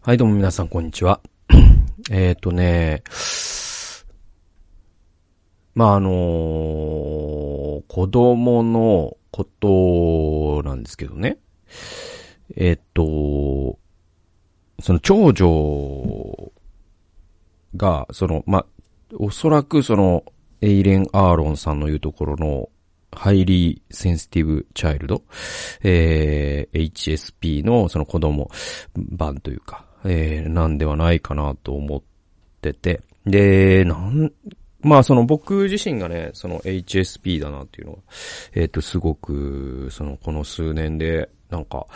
はい、どうも皆さん、こんにちは。えっとね、まあ、あのー子供のことなんですけどね。えっと、その長女が、その、まあ、おそらくその、エイレン・アーロンさんの言うところの、ハイリーセンシティブチャイルド、えー、HSP のその子供版というか、えー、なんではないかなと思ってて。で、なん、まあその僕自身がね、その HSP だなっていうのは、えっ、と、すごく、そのこの数年で、なんか、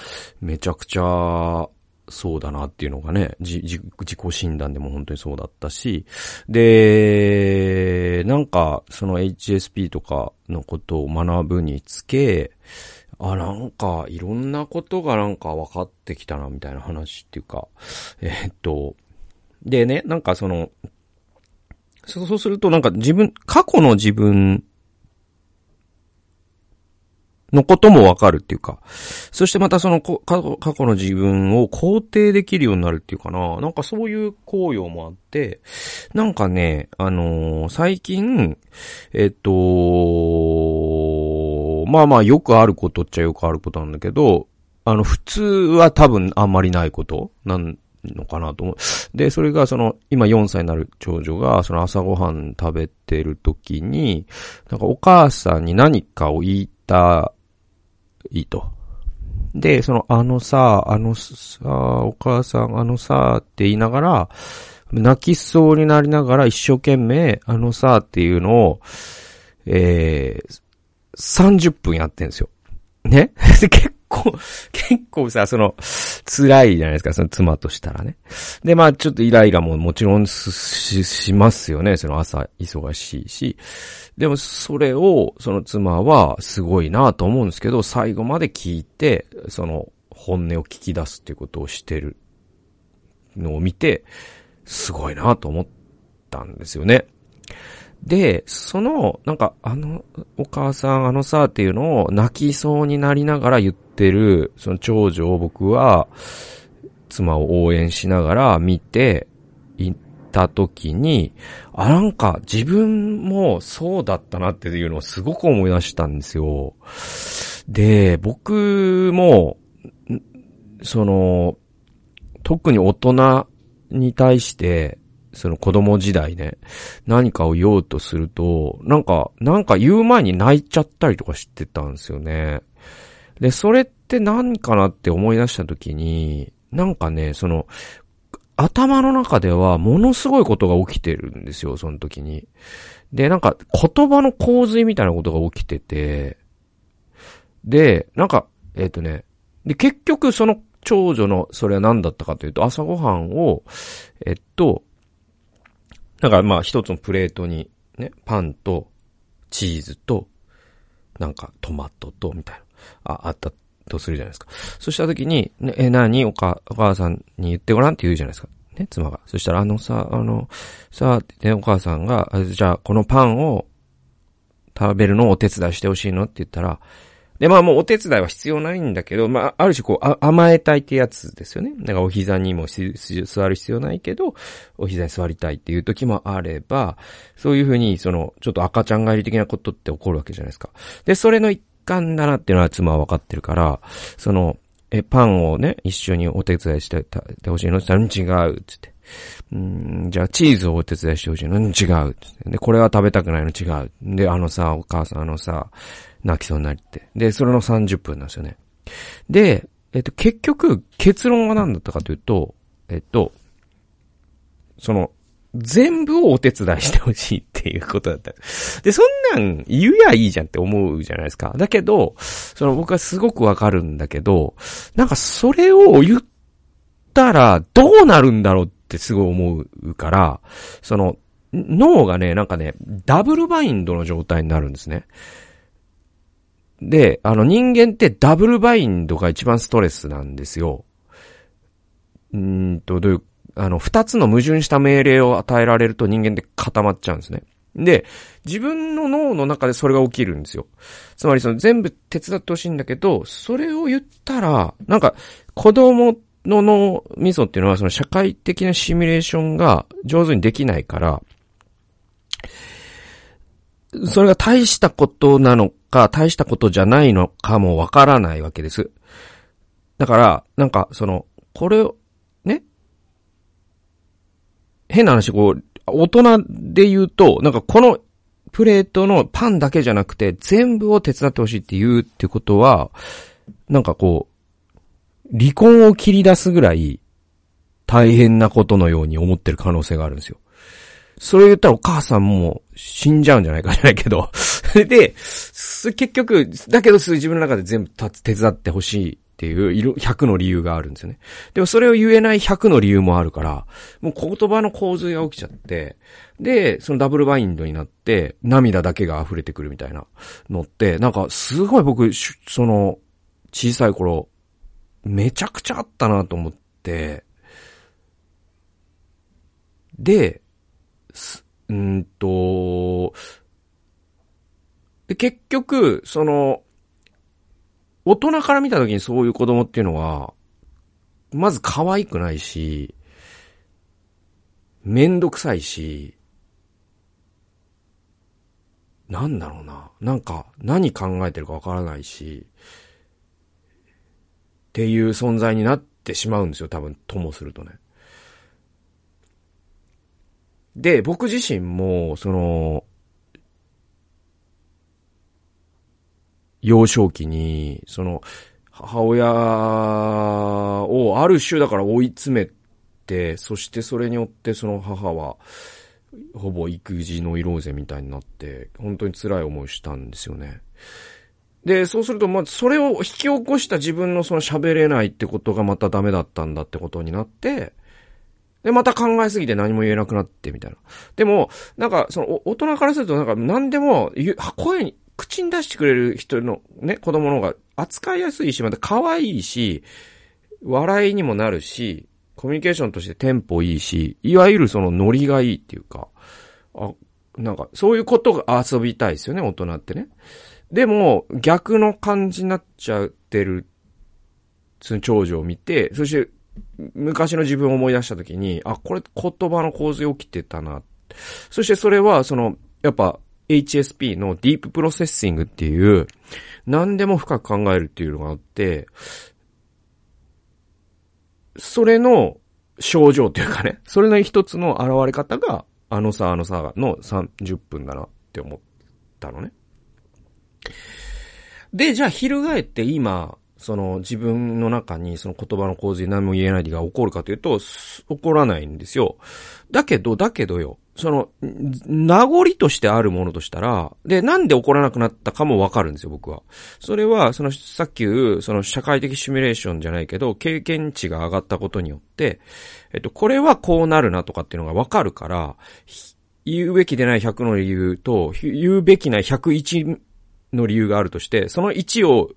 めちゃくちゃ、そうだなっていうのがね、じ、自己診断でも本当にそうだったし、で、なんか、その HSP とかのことを学ぶにつけ、あ、なんか、いろんなことがなんか分かってきたな、みたいな話っていうか、えーっと、でね、なんかその、そうするとなんか自分、過去の自分のこともわかるっていうか、そしてまたその過去過去の自分を肯定できるようになるっていうかな、なんかそういう効用もあって、なんかね、あのー最近、えっと、まあまあよくあることっちゃよくあることなんだけど、あの、普通は多分あんまりないことなんのかなと思う。で、それがその、今4歳になる長女が、その朝ごはん食べてる時に、なんかお母さんに何かを言いたいと。で、その、あのさ、あのさ、お母さん、あのさ、って言いながら、泣きそうになりながら一生懸命、あのさ、っていうのを、えー、30分やってんですよ。ね？で結構、結構さ、その、辛いじゃないですか、その妻としたらね。で、まあちょっとイライラももちろんししますよね、その朝忙しいし。でもそれを、その妻はすごいなと思うんですけど、最後まで聞いて、その本音を聞き出すっていうことをしてるのを見て、すごいなと思ったんですよね。で、その、なんか、あの、お母さん、あのさ、っていうのを泣きそうになりながら言ってる、その長女を僕は、妻を応援しながら見ていったときに、あ、なんか自分もそうだったなっていうのをすごく思い出したんですよ。で、僕も、その、特に大人に対して、その子供時代ね、何かを言おうとすると、なんか、なんか言う前に泣いちゃったりとかしてたんですよね。で、それって何かなって思い出した時に、なんかね、その、頭の中ではものすごいことが起きてるんですよ、その時に。で、なんか言葉の洪水みたいなことが起きてて、で、なんか、えっ、とね、で、結局その長女のそれは何だったかというと、朝ごはんを、えっと、なんかまあ一つのプレートにね、パンとチーズと、なんかトマトと、みたいな、あ、あったとするじゃないですか。そした時に、ね、え、何？お母、お母さんに言ってごらんって言うじゃないですか。ね、妻が。そしたら、あのさ、あの、さ、ね、お母さんが、じゃあ、このパンを食べるのをお手伝いしてほしいの？って言ったら、で、まあもうお手伝いは必要ないんだけど、まあ、ある種こう、甘えたいってやつですよね。だからお膝にも座る必要ないけど、お膝に座りたいっていう時もあれば、そういうふうに、その、ちょっと赤ちゃん帰り的なことって起こるわけじゃないですか。で、それの一環だなっていうのは妻は分かってるから、その、え、パンをね、一緒にお手伝いしててほしいの？って言ったら、うん違う、つって。うん、じゃあチーズをお手伝いしてほしいの？違う、つって。で、これは食べたくないの？違う。で、あのさ、お母さん、あのさ、泣きそうになりって。で、それの30分なんですよね。で、えっと、結局、結論は何だったかというと、えっと、その、全部をお手伝いしてほしいっていうことだった。で、そんなん言うやいいじゃんって思うじゃないですか。だけど、その僕はすごくわかるんだけど、なんかそれを言ったらどうなるんだろうってすごい思うから、その、脳がね、なんかね、ダブルバインドの状態になるんですね。で、あの人間ってダブルバインドが一番ストレスなんですよ。うんと、どういう、あの、二つの矛盾した命令を与えられると人間って固まっちゃうんですね。で、自分の脳の中でそれが起きるんですよ。つまりその全部手伝ってほしいんだけど、それを言ったら、なんか子供の脳みそっていうのはその社会的なシミュレーションが上手にできないから、それが大したことなのか、大したことじゃないのかもわからないわけです。だから、なんか、その、これを、ね変な話、こう、大人で言うと、なんかこのプレートのパンだけじゃなくて、全部を手伝ってほしいって言うってことは、なんかこう、離婚を切り出すぐらい大変なことのように思ってる可能性があるんですよ。それ言ったらお母さんも死んじゃうんじゃないかじゃないけど。で、結局、だけど自分の中で全部手伝ってほしいっていう100の理由があるんですよね。でもそれを言えない100の理由もあるから、もう言葉の洪水が起きちゃって、で、そのダブルバインドになって、涙だけが溢れてくるみたいなのって、なんかすごい僕、その、小さい頃、めちゃくちゃあったなと思って、で、うんと、で、結局、その、大人から見た時にそういう子供っていうのは、まず可愛くないし、めんどくさいし、なんだろうな。なんか、何考えてるかわからないし、っていう存在になってしまうんですよ、多分、ともするとね。で、僕自身も、その、幼少期に、その、母親をある種だから追い詰めて、そしてそれによってその母は、ほぼ育児ノイローゼみたいになって、本当に辛い思いしたんですよね。で、そうすると、まあ、それを引き起こした自分のその喋れないってことがまたダメだったんだってことになって、で、また考えすぎて何も言えなくなってみたいな。でも、なんか、その、大人からするとなんか何でも、声に、口に出してくれる人のね、子供の方が扱いやすいし、また可愛いし、笑いにもなるし、コミュニケーションとしてテンポいいし、いわゆるそのノリがいいっていうか、あ、なんか、そういうことが遊びたいですよね、大人ってね。でも、逆の感じになっちゃってる、その長女を見て、そして、昔の自分を思い出したときに、あ、これ言葉の構図起きてたな。そしてそれは、その、やっぱ、HSP のディーププロセッシングっていう、何でも深く考えるっていうのがあって、それの症状というかね、それの一つの現れ方が、あのさ、あのさの30分だなって思ったのね。で、じゃあ、翻って今、その自分の中にその言葉の構図に何も言えないが起こるかというと、起こらないんですよ。だけど、だけどよ、その、名残としてあるものとしたら、で、なんで起こらなくなったかもわかるんですよ、僕は。それは、その、さっき言う、その社会的シミュレーションじゃないけど、経験値が上がったことによって、えっと、これはこうなるなとかっていうのがわかるから、言うべきでない100の理由と、言うべきない101の理由があるとして、その1を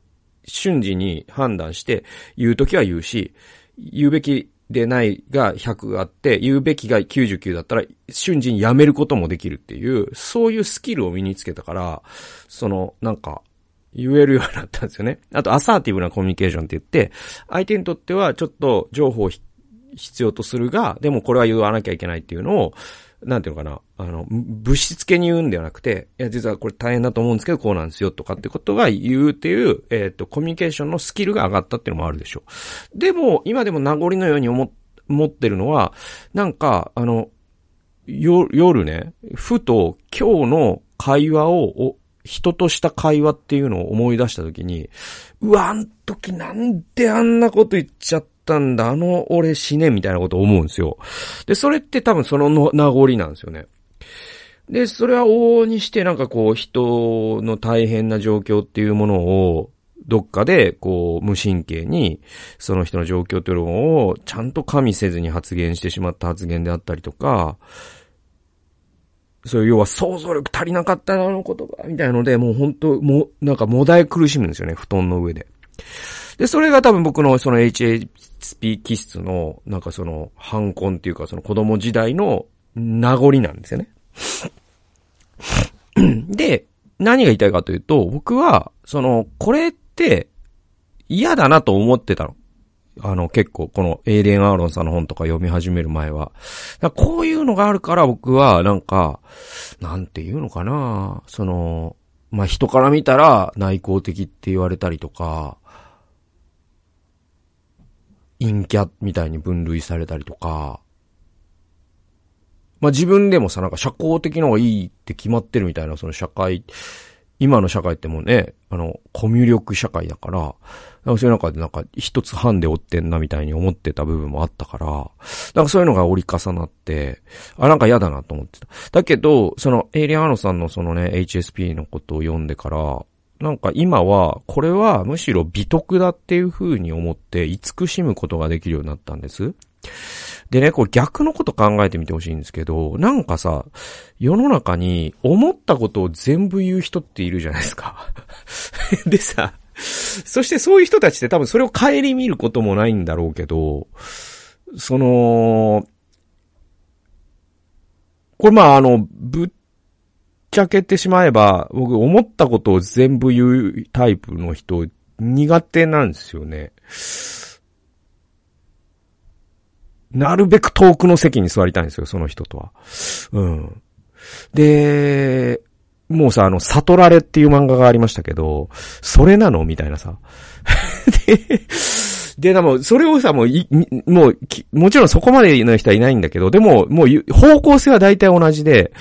瞬時に判断して言うときは言うし、言うべきでないが100あって、言うべきが99だったら瞬時にやめることもできるっていう、そういうスキルを身につけたから、その、なんか、言えるようになったんですよね。あと、アサーティブなコミュニケーションって言って、相手にとってはちょっと情報を必要とするが、でもこれは言わなきゃいけないっていうのを、なんていうのかな、あの、物質系に言うんではなくて、いや、実はこれ大変だと思うんですけど、こうなんですよ、とかってことが言うっていう、えっ、ー、と、コミュニケーションのスキルが上がったっていうのもあるでしょう。でも、今でも名残のように思、思ってるのは、なんか、あの、よ、夜ね、ふと今日の会話を、人とした会話っていうのを思い出したときに、うわ、あん時なんであんなこと言っちゃったったんだ、あの俺死ね、みたいなこと思うんですよ。で、それって多分その名残なんですよね。で、それは往々にしてなんかこう人の大変な状況っていうものをどっかでこう無神経にその人の状況というのをちゃんと加味せずに発言してしまった発言であったりとか、そういう要は想像力足りなかったな、あの言葉、みたいので、もう本当もう、なんかもだえ苦しむんですよね、布団の上で。で、それが多分僕のその HSP 気質の、なんかその、反根っていうかその子供時代の名残なんですよね。で、何が言いたいかというと、僕は、その、これって嫌だなと思ってたの。あの、結構、このエイデン・アーロンさんの本とか読み始める前は。こういうのがあるから僕は、なんか、なんていうのかなその、まあ、人から見たら内向的って言われたりとか、陰キャみたいに分類されたりとか、まあ、自分でもさ、なんか社交的のがいいって決まってるみたいな、その社会、今の社会ってもうね、あの、コミュ力社会だから、なんかそういう中でなんか一つ半で追ってんなみたいに思ってた部分もあったから、なんかそういうのが折り重なって、あ、なんか嫌だなと思ってた。だけど、そのエイリアン・アノさんのそのね、HSP のことを読んでから、なんか今は、これはむしろ美徳だっていう風に思って慈しむことができるようになったんです。でね、これ逆のこと考えてみてほしいんですけど、なんかさ、世の中に思ったことを全部言う人っているじゃないですか。でさ、そしてそういう人たちって多分それを顧みることもないんだろうけど、その、これまああの、ぶっちゃけてしまえば、僕思ったことを全部言うタイプの人苦手なんですよね。なるべく遠くの席に座りたいんですよ、その人とは。うん。で、もうさ、あの、悟られっていう漫画がありましたけど、それなの？みたいなさ。で、で、でも、それをさ、もう、い、もう、もちろんそこまでの人はいないんだけど、でも、もう、方向性は大体同じで、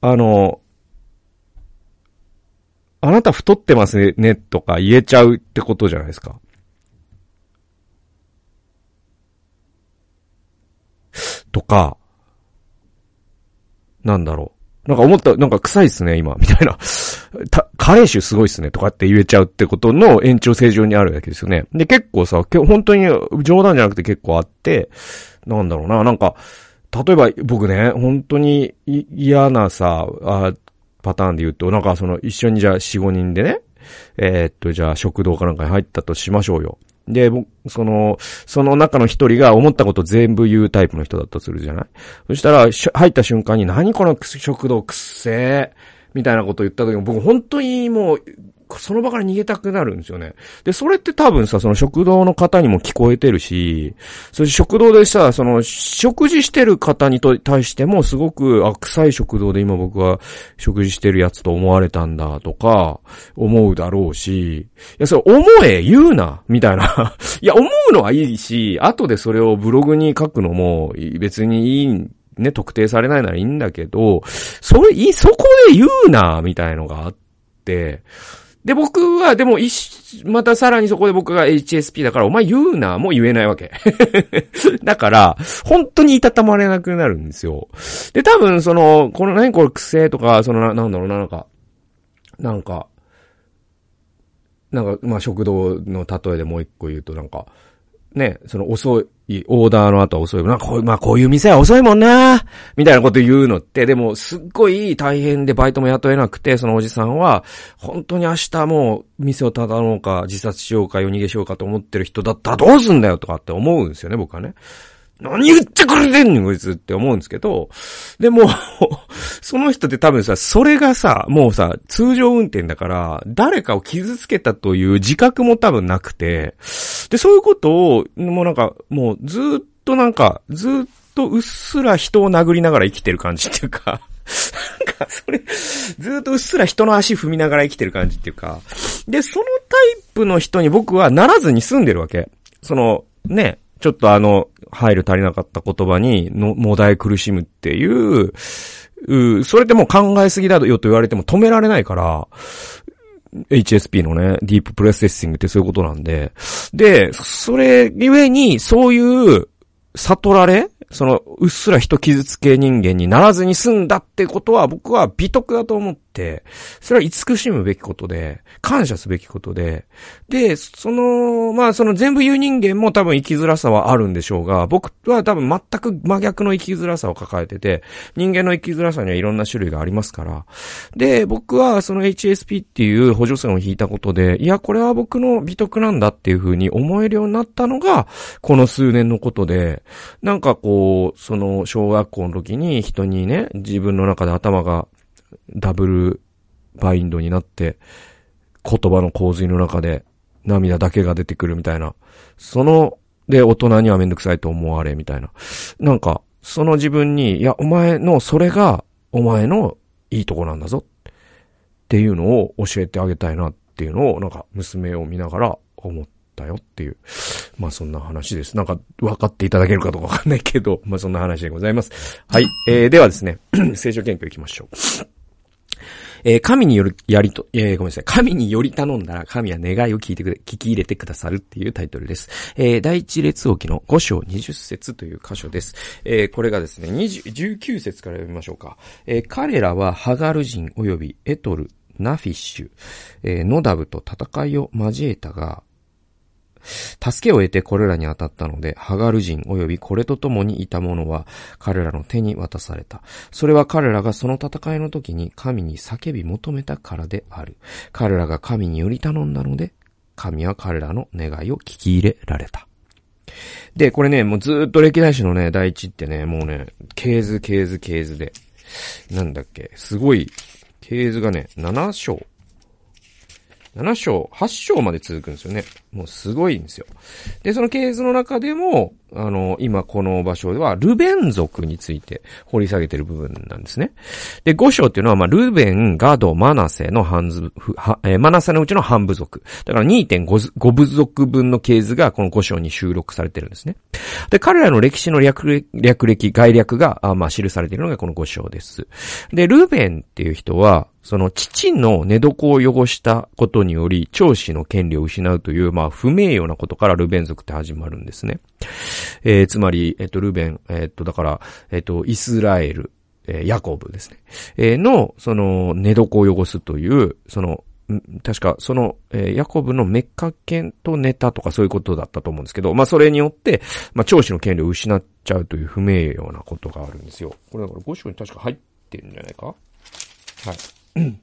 あの、あなた太ってますね、とか言えちゃうってことじゃないですか。とか、なんだろう。なんか思った、なんか臭いっすね、今、みたいな。た、カレー臭すごいっすね、とかって言えちゃうってことの延長線上にあるわけですよね。で、結構さ、本当に冗談じゃなくて結構あって、なんだろうな、なんか、例えば僕ね、本当に嫌なさ、あパターンで言うと、なんかその一緒にじゃあ四五人でね、えー、っと、じゃあ食堂かなんかに入ったとしましょうよ。で、僕その、その中の一人が思ったこと全部言うタイプの人だったとするじゃない？そしたら、入った瞬間に何この食堂くっせーみたいなことを言った時も僕本当にもうその場から逃げたくなるんですよね。で、それって多分さ、その食堂の方にも聞こえてるし、そして食堂でさ、その、食事してる方にと対してもすごく、あ、臭い食堂で今僕は食事してるやつと思われたんだとか、思うだろうし、いや、それ思え、言うな、みたいな。いや、思うのはいいし、後でそれをブログに書くのも別にいいね、特定されないならいいんだけど、それ、い、そこで言うな、みたいのがあって、で、僕は、でも、いし、またさらにそこで僕が HSP だから、お前言うな、もう言えないわけ。だから、本当にいたたまれなくなるんですよ。で、多分、その、この何これ癖とか、そのな、なんだろうな、なんか、なんか、なんか、まあ、食堂の例えでもう一個言うと、なんか、ね、その遅い、オーダーの後は遅い。なんかこう、まあこういう店は遅いもんなみたいなこと言うのって、でもすっごい大変でバイトも雇えなくて、そのおじさんは、本当に明日もう店を畳もうか、自殺しようか、夜逃げしようかと思ってる人だったらどうすんだよとかって思うんですよね、僕はね。何言ってくれてんのこいつって思うんですけど、でも、その人って多分さ、それがさ、もうさ、通常運転だから、誰かを傷つけたという自覚も多分なくて、で、そういうことを、もうなんか、もうずっとなんか、ずっとうっすら人を殴りながら生きてる感じっていうか、なんか、それ、ずっとうっすら人の足踏みながら生きてる感じっていうか、で、そのタイプの人に僕はならずに住んでるわけ。その、ね、ちょっとあの、入る足りなかった言葉に、の、もだえ苦しむっていう、うそれでも考えすぎだよと言われても止められないから、HSP のね、ディーププレセッシングってそういうことなんで。で、それゆえに、そういう悟られその、うっすら人傷つけ人間にならずに済んだってことは僕は美徳だと思って、それは慈しむべきことで、感謝すべきことで、で、その、まあその全部言う人間も多分生きづらさはあるんでしょうが、僕は多分全く真逆の生きづらさを抱えてて、人間の生きづらさにはいろんな種類がありますから、で、僕はその HSP っていう補助線を引いたことで、いや、これは僕の美徳なんだっていうふうに思えるようになったのが、この数年のことで、なんか、こう、その、小学校の時に人にね、自分の中で頭がダブルバインドになって、言葉の洪水の中で涙だけが出てくるみたいな、そので、大人にはめんどくさいと思われ、みたいな。なんか、その自分に、いや、お前の、それが、お前のいいとこなんだぞ。っていうのを教えてあげたいなっていうのを、なんか、娘を見ながら思ったよっていう。まあ、そんな話です。なんか、分かっていただけるかどうかわかんないけど、まあ、そんな話でございます。はい。えー、ではですね、聖書研究行きましょう。えー、神による、やりと、えー、ごめんなさい。神により頼んだら、神は願いを聞いてくれ、聞き入れてくださるっていうタイトルです。えー、第一列王記の5章20節という箇所です。えー、これがですね、20、19節から読みましょうか。えー、彼らはハガル人及びエトル、ナフィッシュ、えー、ノダブと戦いを交えたが、助けを得てこれらに当たったので、ハガル人及びこれと共にいた者は彼らの手に渡された。それは彼らがその戦いの時に神に叫び求めたからである。彼らが神により頼んだので、神は彼らの願いを聞き入れられた。で、これね、もうずっと歴代史のね、第一ってね、もうね、系図、系図、系図で。なんだっけ、すごい、系図がね、7章7章、8章まで続くんですよね。もうすごいんですよ。で、そのケースの中でも、あの、今この場所では、ルベン族について掘り下げてる部分なんですね。で、5章っていうのは、まあ、ルベン、ガド、マナセの半部、えー、マナセのうちの半部族。だから2.5部族分の系図がこの5章に収録されてるんですね。で、彼らの歴史の略略歴、概略が、あまあ、記されているのがこの5章です。で、ルベンっていう人は、その父の寝床を汚したことにより、長子の権利を失うという、まあ、不名誉なことからルベン族って始まるんですね。えー、つまり、えっ、と、ルベン、えっ、と、だから、えっ、と、イスラエル、え、ヤコブですね。え、の、その、寝床を汚すという、その、確か、その、え、ヤコブのメッカ犬と寝たとかそういうことだったと思うんですけど、まあ、それによって、まあ、長子の権利を失っちゃうという不名誉なことがあるんですよ。これだから5章に確か入ってんじゃないか？はい。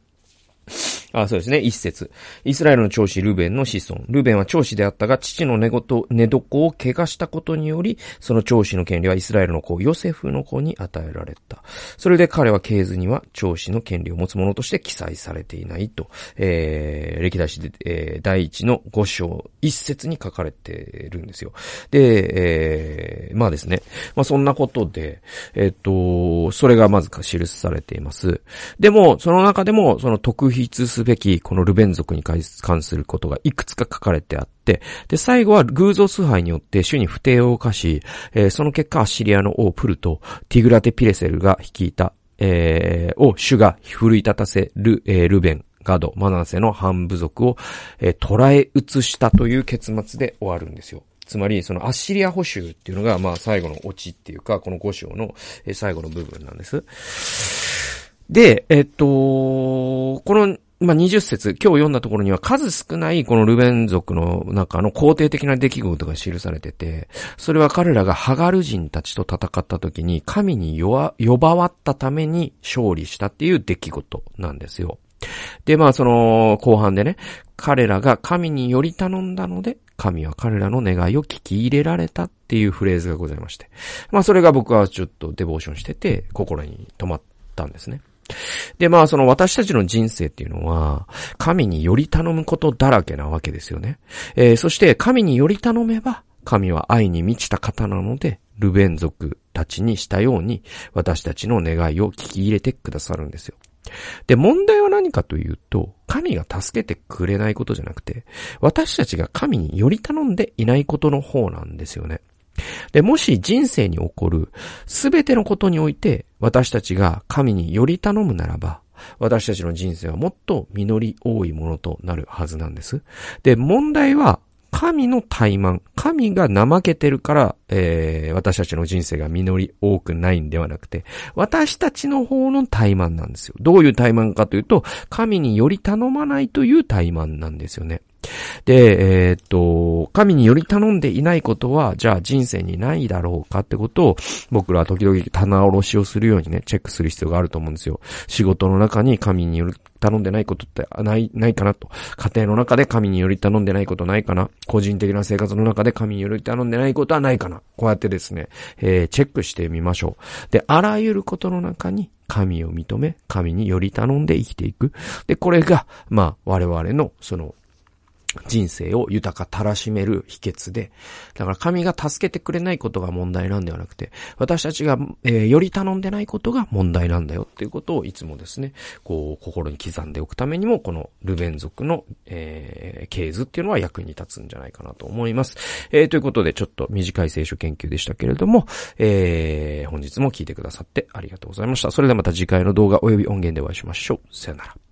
あそうですね。一節。イスラエルの長子ルベンの子孫。ルベンは長子であったが、父の寝言、寝床を怪我したことにより、その長子の権利はイスラエルの子、ヨセフの子に与えられた。それで彼は系図には長子の権利を持つ者として記載されていないと、えー、歴代史で、えー、第一の五章一節に書かれているんですよ。で、えー、まあですね。まあそんなことで、えっ、と、それがまずか記されています。でも、その中でも、その特筆すすべき、このルベン族に関することがいくつか書かれてあって、で、最後は偶像崇拝によって主に不定を犯し、えー、その結果アッシリアの王プルとティグラテ・ピレセルが率いた、えー、を主が奮い立たせる、えー、ルベン、ガド、マナセの半部族を、えー、捉え移したという結末で終わるんですよ。つまり、そのアッシリア補修っていうのが、まあ最後のオチっていうか、この5章の最後の部分なんです。で、えっと、このまあ、20節、今日読んだところには数少ないこのルベン族の中の肯定的な出来事が記されてて、それは彼らがハガル人たちと戦った時に神に呼ばわったために勝利したっていう出来事なんですよ。で、まあその後半でね、彼らが神により頼んだので、神は彼らの願いを聞き入れられたっていうフレーズがございまして。まあそれが僕はちょっとデボーションしてて、心に留まったんですね。で、まあ、その私たちの人生っていうのは、神により頼むことだらけなわけですよね。えー、そして、神により頼めば、神は愛に満ちた方なので、ルベン族たちにしたように、私たちの願いを聞き入れてくださるんですよ。で、問題は何かというと、神が助けてくれないことじゃなくて、私たちが神により頼んでいないことの方なんですよね。で、もし人生に起こるすべてのことにおいて私たちが神により頼むならば、私たちの人生はもっと実り多いものとなるはずなんです。で、問題は神の怠慢、神が怠けてるから、えー、私たちの人生が実り多くないんではなくて、私たちの方の怠慢なんですよ。どういう怠慢かというと、神により頼まないという怠慢なんですよね。で、えー、っと、神により頼んでいないことは、じゃあ人生にないだろうかってことを、僕らは時々棚卸しをするようにね、チェックする必要があると思うんですよ。仕事の中に神により頼んでないことってない、ないかなと。家庭の中で神により頼んでないことないかな。個人的な生活の中で神により頼んでないことはないかな。こうやってですね、えー、チェックしてみましょう。で、あらゆることの中に神を認め、神により頼んで生きていく。で、これが、まあ、我々の、その、人生を豊かたらしめる秘訣で、だから神が助けてくれないことが問題なんではなくて、私たちが、えー、より頼んでないことが問題なんだよっていうことをいつもですね、こう、心に刻んでおくためにも、このルベン族の、えー、系図っていうのは役に立つんじゃないかなと思います。えー、ということで、ちょっと短い聖書研究でしたけれども、えー、本日も聞いてくださってありがとうございました。それではまた次回の動画及び音源でお会いしましょう。さよなら。